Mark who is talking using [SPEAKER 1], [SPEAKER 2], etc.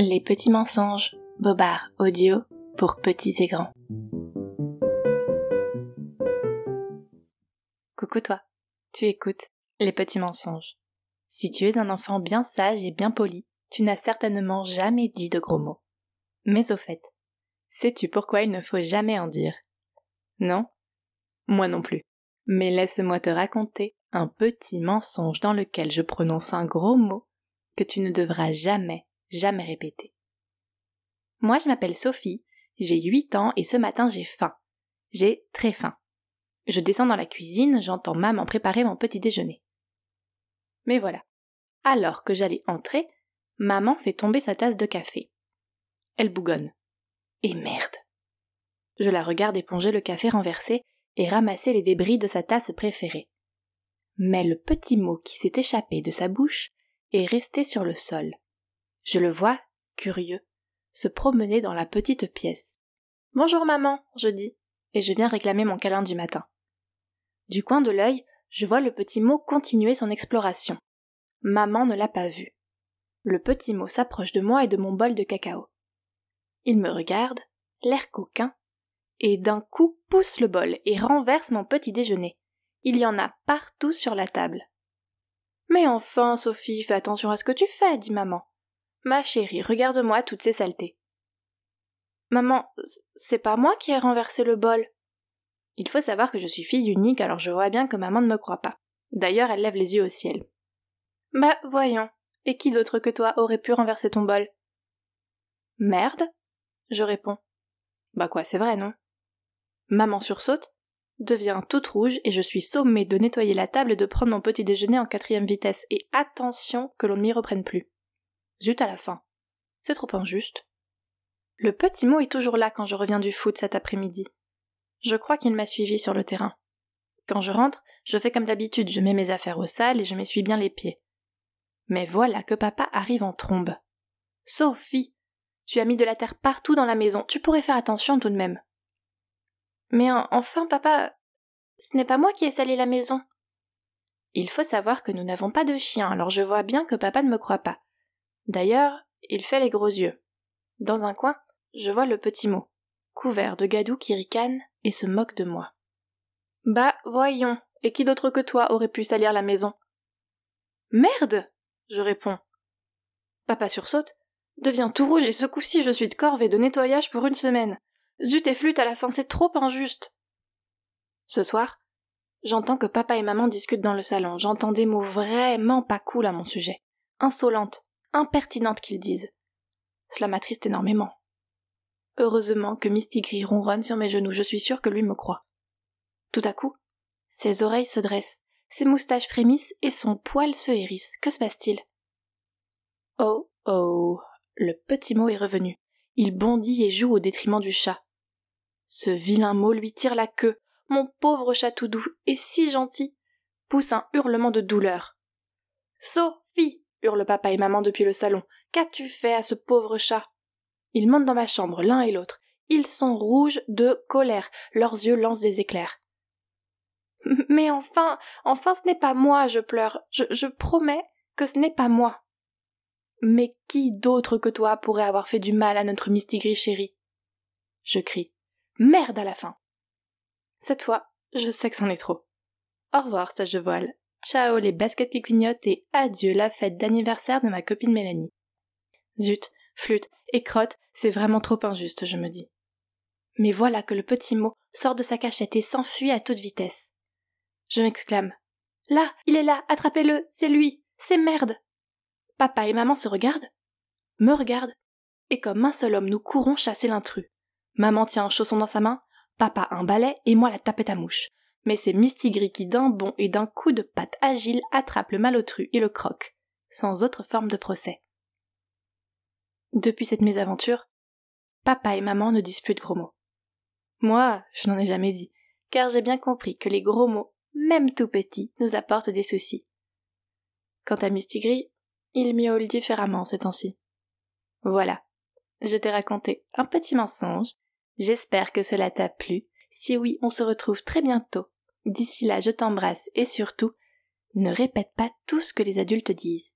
[SPEAKER 1] Les petits mensonges, Bobard audio pour petits et grands. Coucou toi, tu écoutes Les petits mensonges. Si tu es un enfant bien sage et bien poli, tu n'as certainement jamais dit de gros mots. Mais au fait, sais-tu pourquoi il ne faut jamais en dire? Non? Moi non plus. Mais laisse-moi te raconter un petit mensonge dans lequel je prononce un gros mot que tu ne devras jamais jamais répété. Moi, je m'appelle Sophie, j'ai 8 ans et ce matin j'ai faim. J'ai très faim. Je descends dans la cuisine, j'entends maman préparer mon petit déjeuner. Mais voilà. Alors que j'allais entrer, maman fait tomber sa tasse de café. Elle bougonne. Et merde. Je la regarde éponger le café renversé et ramasser les débris de sa tasse préférée. Mais le petit mot qui s'est échappé de sa bouche est resté sur le sol. Je le vois, curieux, se promener dans la petite pièce. Bonjour maman, je dis, et je viens réclamer mon câlin du matin. Du coin de l'œil, je vois le petit mot continuer son exploration. Maman ne l'a pas vu. Le petit mot s'approche de moi et de mon bol de cacao. Il me regarde, l'air coquin, et d'un coup pousse le bol et renverse mon petit déjeuner. Il y en a partout sur la table. Mais enfin, Sophie, fais attention à ce que tu fais, dit maman. Ma chérie, regarde-moi toutes ces saletés. Maman, c'est pas moi qui ai renversé le bol. Il faut savoir que je suis fille unique, alors je vois bien que maman ne me croit pas. D'ailleurs, elle lève les yeux au ciel. Bah, voyons. Et qui d'autre que toi aurait pu renverser ton bol? Merde Je réponds. Bah quoi, c'est vrai, non? Maman sursaute, devient toute rouge et je suis sommée de nettoyer la table et de prendre mon petit déjeuner en quatrième vitesse. Et attention que l'on ne m'y reprenne plus. Zut à la fin. C'est trop injuste. Le petit mot est toujours là quand je reviens du foot cet après-midi. Je crois qu'il m'a suivi sur le terrain. Quand je rentre, je fais comme d'habitude, je mets mes affaires au sale et je m'essuie bien les pieds. Mais voilà que papa arrive en trombe. Sophie, tu as mis de la terre partout dans la maison, tu pourrais faire attention tout de même. Mais enfin, papa, ce n'est pas moi qui ai salé la maison. Il faut savoir que nous n'avons pas de chien, alors je vois bien que papa ne me croit pas. D'ailleurs, il fait les gros yeux. Dans un coin, je vois le petit mot, couvert de gadou qui ricane et se moque de moi. Bah, voyons, et qui d'autre que toi aurait pu salir la maison? Merde je réponds. Papa sursaute, devient tout rouge et ce coup-ci je suis de corvée de nettoyage pour une semaine. Zut et flûte à la fin, c'est trop injuste. Ce soir, j'entends que papa et maman discutent dans le salon, j'entends des mots vraiment pas cool à mon sujet. Insolente, impertinente qu'ils disent. Cela m'attriste énormément. Heureusement que Misty ronronne sur mes genoux, je suis sûre que lui me croit. Tout à coup, ses oreilles se dressent, ses moustaches frémissent et son poil se hérisse. Que se passe-t-il? Oh oh Le petit mot est revenu. Il bondit et joue au détriment du chat. Ce vilain mot lui tire la queue. Mon pauvre chat tout doux et si gentil pousse un hurlement de douleur. Sophie hurlent papa et maman depuis le salon. Qu'as-tu fait à ce pauvre chat? Ils montent dans ma chambre, l'un et l'autre. Ils sont rouges de colère, leurs yeux lancent des éclairs. Mais enfin, enfin ce n'est pas moi, je pleure. Je, je promets que ce n'est pas moi. Mais qui d'autre que toi pourrait avoir fait du mal à notre mistigris chérie Je crie. Merde à la fin. Cette fois, je sais que c'en est trop. Au revoir, stage de voile. Ciao les baskets qui clignotent et adieu la fête d'anniversaire de ma copine Mélanie. Zut, flûte et crotte, c'est vraiment trop injuste, je me dis. Mais voilà que le petit mot sort de sa cachette et s'enfuit à toute vitesse. Je m'exclame. Là, il est là, attrapez-le, c'est lui, c'est merde. Papa et maman se regardent, me regardent, et comme un seul homme nous courons chasser l'intrus. Maman tient un chausson dans sa main, papa un balai et moi la tapette à mouche mais c'est Mistigris qui d'un bond et d'un coup de patte agile attrape le malotru et le croque, sans autre forme de procès. Depuis cette mésaventure, papa et maman ne disent plus de gros mots. Moi, je n'en ai jamais dit, car j'ai bien compris que les gros mots, même tout petits, nous apportent des soucis. Quant à Mistigris, il miaule différemment ces temps-ci. Voilà, je t'ai raconté un petit mensonge, j'espère que cela t'a plu, si oui, on se retrouve très bientôt D'ici là, je t'embrasse et surtout, ne répète pas tout ce que les adultes disent.